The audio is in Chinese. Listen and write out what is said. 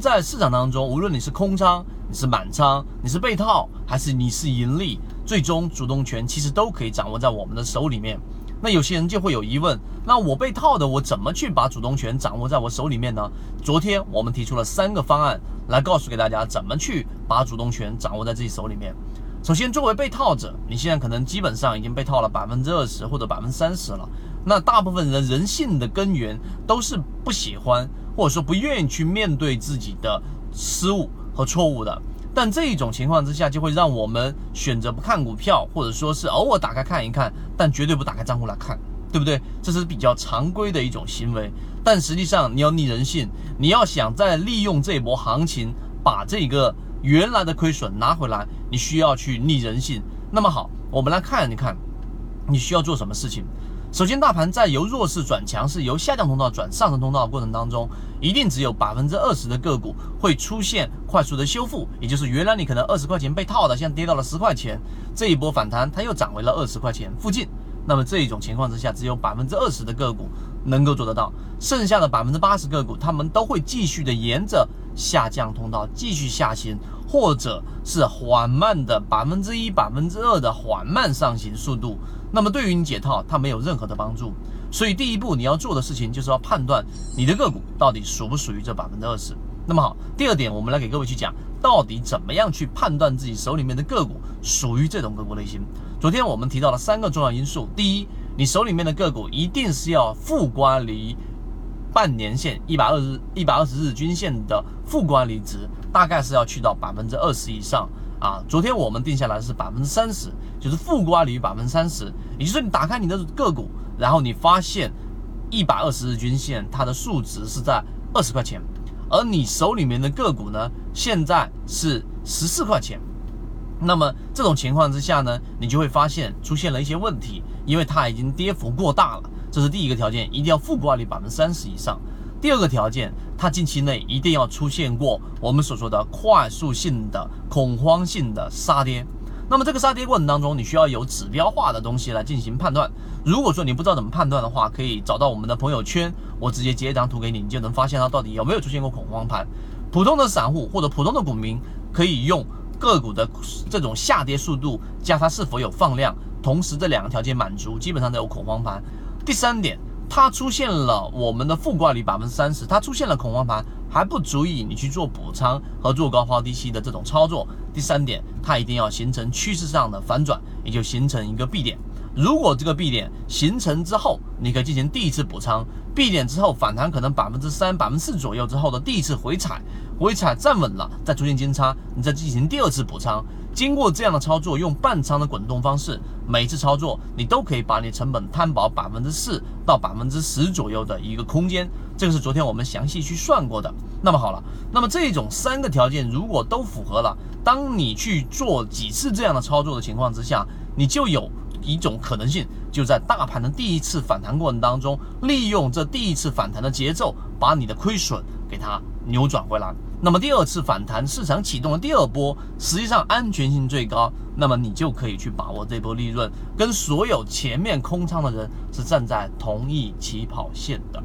在市场当中，无论你是空仓、你是满仓、你是被套，还是你是盈利，最终主动权其实都可以掌握在我们的手里面。那有些人就会有疑问，那我被套的，我怎么去把主动权掌握在我手里面呢？昨天我们提出了三个方案来告诉给大家怎么去把主动权掌握在自己手里面。首先，作为被套者，你现在可能基本上已经被套了百分之二十或者百分之三十了。那大部分人人性的根源都是不喜欢或者说不愿意去面对自己的失误和错误的。但这一种情况之下，就会让我们选择不看股票，或者说是偶尔打开看一看，但绝对不打开账户来看，对不对？这是比较常规的一种行为。但实际上，你要逆人性，你要想再利用这一波行情把这个原来的亏损拿回来，你需要去逆人性。那么好，我们来看一看，你需要做什么事情。首先，大盘在由弱势转强势、由下降通道转上升通道的过程当中，一定只有百分之二十的个股会出现快速的修复，也就是原来你可能二十块钱被套的，现在跌到了十块钱，这一波反弹它又涨回了二十块钱附近。那么这一种情况之下，只有百分之二十的个股能够做得到，剩下的百分之八十个股，他们都会继续的沿着下降通道继续下行，或者是缓慢的百分之一、百分之二的缓慢上行速度。那么对于你解套，它没有任何的帮助。所以第一步你要做的事情就是要判断你的个股到底属不属于这百分之二十。那么好，第二点我们来给各位去讲，到底怎么样去判断自己手里面的个股属于这种个股类型。昨天我们提到了三个重要因素，第一，你手里面的个股一定是要负乖离半年线一百二十一百二十日均线的负乖离值，大概是要去到百分之二十以上。啊，昨天我们定下来是百分之三十，就是负瓜离百分之三十，也就是你打开你的个股，然后你发现一百二十日均线它的数值是在二十块钱，而你手里面的个股呢，现在是十四块钱，那么这种情况之下呢，你就会发现出现了一些问题，因为它已经跌幅过大了，这是第一个条件，一定要负挂率百分之三十以上。第二个条件，它近期内一定要出现过我们所说的快速性的恐慌性的杀跌。那么这个杀跌过程当中，你需要有指标化的东西来进行判断。如果说你不知道怎么判断的话，可以找到我们的朋友圈，我直接截一张图给你，你就能发现它到底有没有出现过恐慌盘。普通的散户或者普通的股民可以用个股的这种下跌速度加它是否有放量，同时这两个条件满足，基本上都有恐慌盘。第三点。它出现了我们的负挂率百分之三十，它出现了恐慌盘，还不足以你去做补仓和做高抛低吸的这种操作。第三点，它一定要形成趋势上的反转，也就形成一个 B 点。如果这个 B 点形成之后，你可以进行第一次补仓。B 点之后反弹可能百分之三、百分之四左右之后的第一次回踩，回踩站稳了，再出现金叉，你再进行第二次补仓。经过这样的操作，用半仓的滚动方式，每次操作你都可以把你成本摊薄百分之四到百分之十左右的一个空间。这个是昨天我们详细去算过的。那么好了，那么这种三个条件如果都符合了，当你去做几次这样的操作的情况之下，你就有一种可能性，就在大盘的第一次反弹过程当中，利用这第一次反弹的节奏，把你的亏损给它扭转回来。那么第二次反弹，市场启动的第二波，实际上安全性最高，那么你就可以去把握这波利润，跟所有前面空仓的人是站在同一起跑线的。